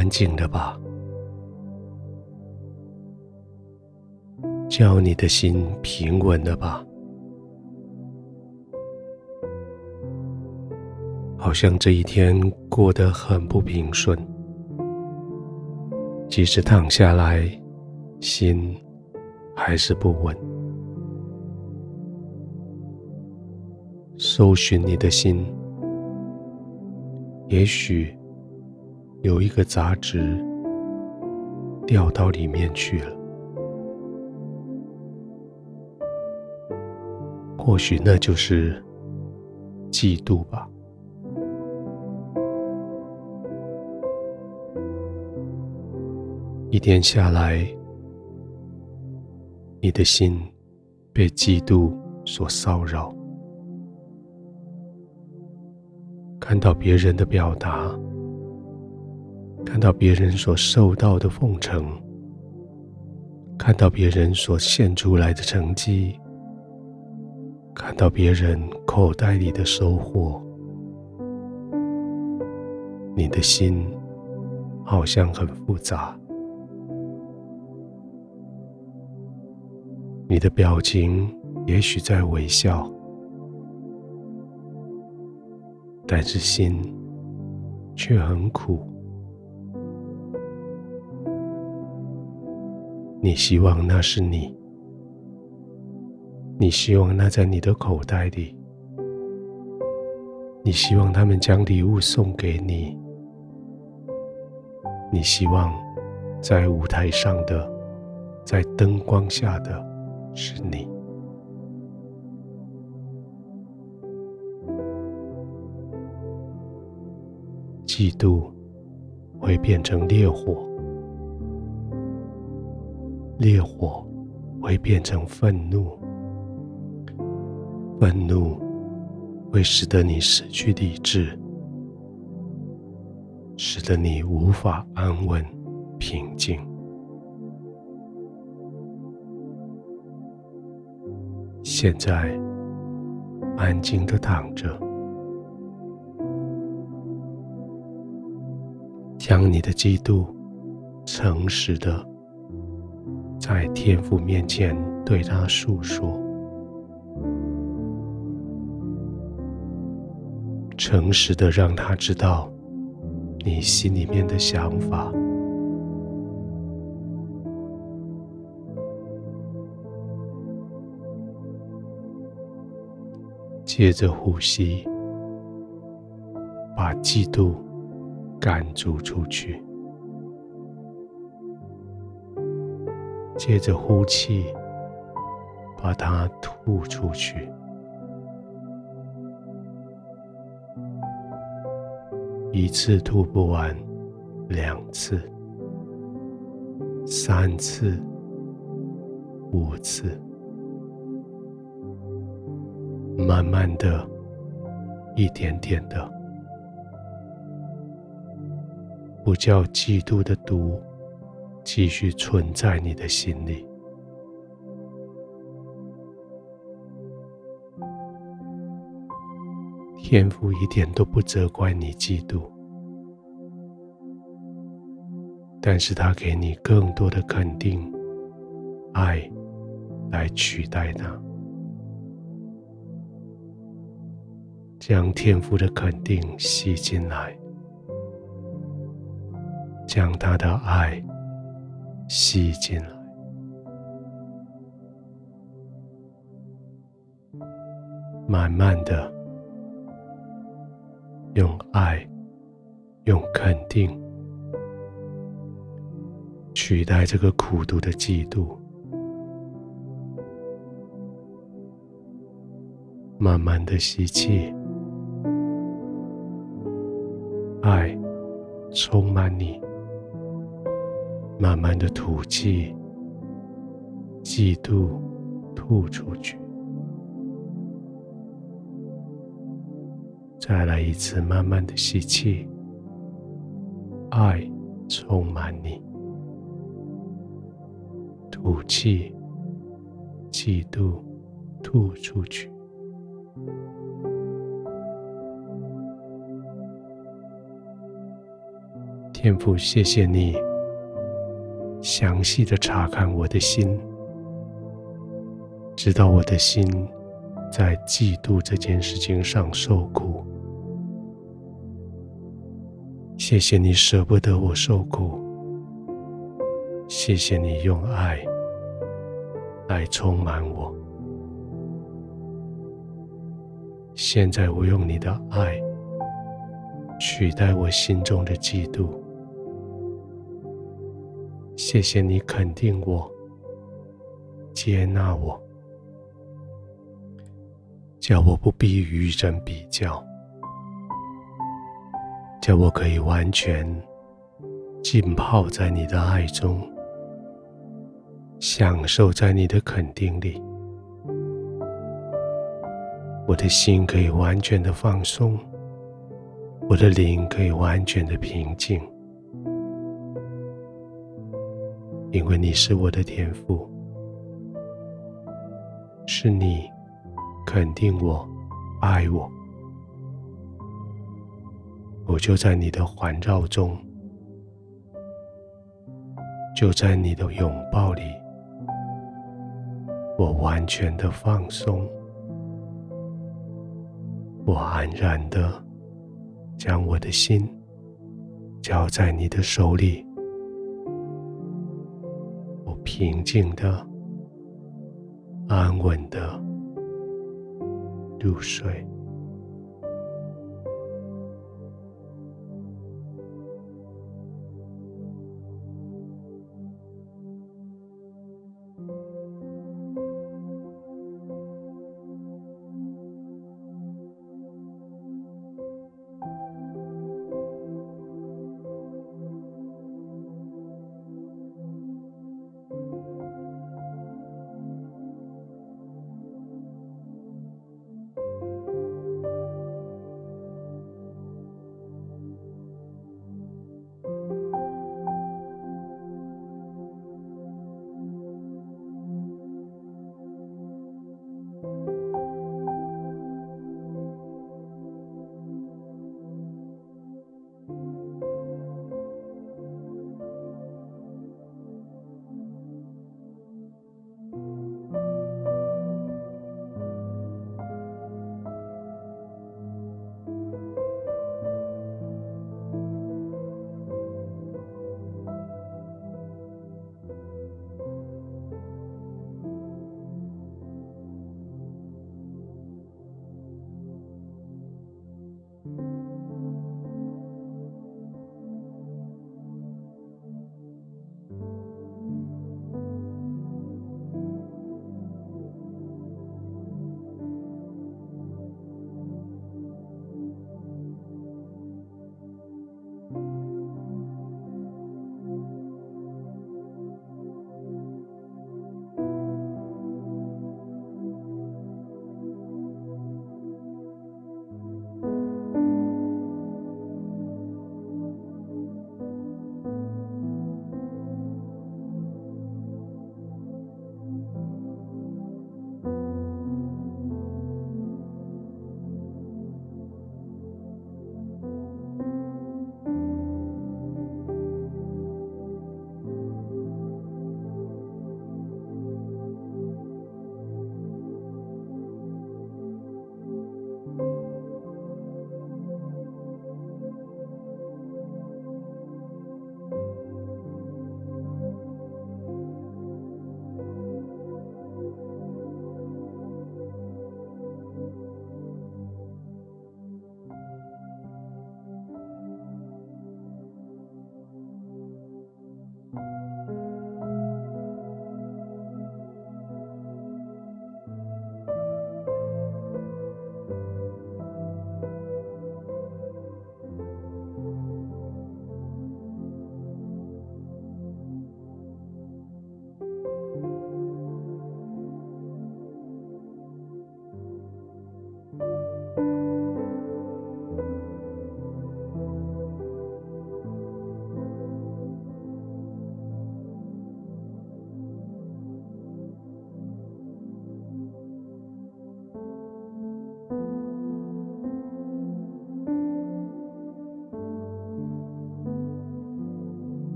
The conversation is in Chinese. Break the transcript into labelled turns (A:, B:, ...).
A: 安静的吧，叫你的心平稳了吧，好像这一天过得很不平顺，即使躺下来，心还是不稳。搜寻你的心，也许有一个杂质掉到里面去了，或许那就是嫉妒吧。一天下来，你的心被嫉妒所骚扰。看到别人的表达，看到别人所受到的奉承，看到别人所献出来的成绩，看到别人口袋里的收获，你的心好像很复杂，你的表情也许在微笑。但是心却很苦。你希望那是你，你希望那在你的口袋里，你希望他们将礼物送给你，你希望在舞台上的，在灯光下的是你。嫉妒会变成烈火，烈火会变成愤怒，愤怒会使得你失去理智，使得你无法安稳平静。现在，安静的躺着。将你的嫉妒诚实的在天父面前对他诉说，诚实的让他知道你心里面的想法。接着呼吸，把嫉妒。赶逐出去，接着呼气，把它吐出去。一次吐不完，两次、三次、五次，慢慢的，一点点的。不叫嫉妒的毒继续存在你的心里。天父一点都不责怪你嫉妒，但是他给你更多的肯定、爱来取代它，将天父的肯定吸进来。将他的爱吸进来，慢慢的用爱、用肯定取代这个苦毒的嫉妒，慢慢的吸气，爱充满你。慢慢的吐气，嫉妒吐出去。再来一次，慢慢的吸气，爱充满你，吐气，嫉妒吐出去。天父，谢谢你详细的查看我的心，知道我的心在嫉妒这件事情上受苦。谢谢你舍不得我受苦，谢谢你用爱来充满我。现在我用你的爱取代我心中的嫉妒。谢谢你肯定我，接纳我，叫我不必与人比较。叫我可以完全浸泡在你的爱中，享受在你的肯定里，我的心可以完全的放松，我的灵可以完全的平静，因为你是我的天赋，是你肯定我，爱我。我就在你的环绕中，就在你的拥抱里，我完全的放松，我安然的将我的心交在你的手里，平静的、安稳的入睡。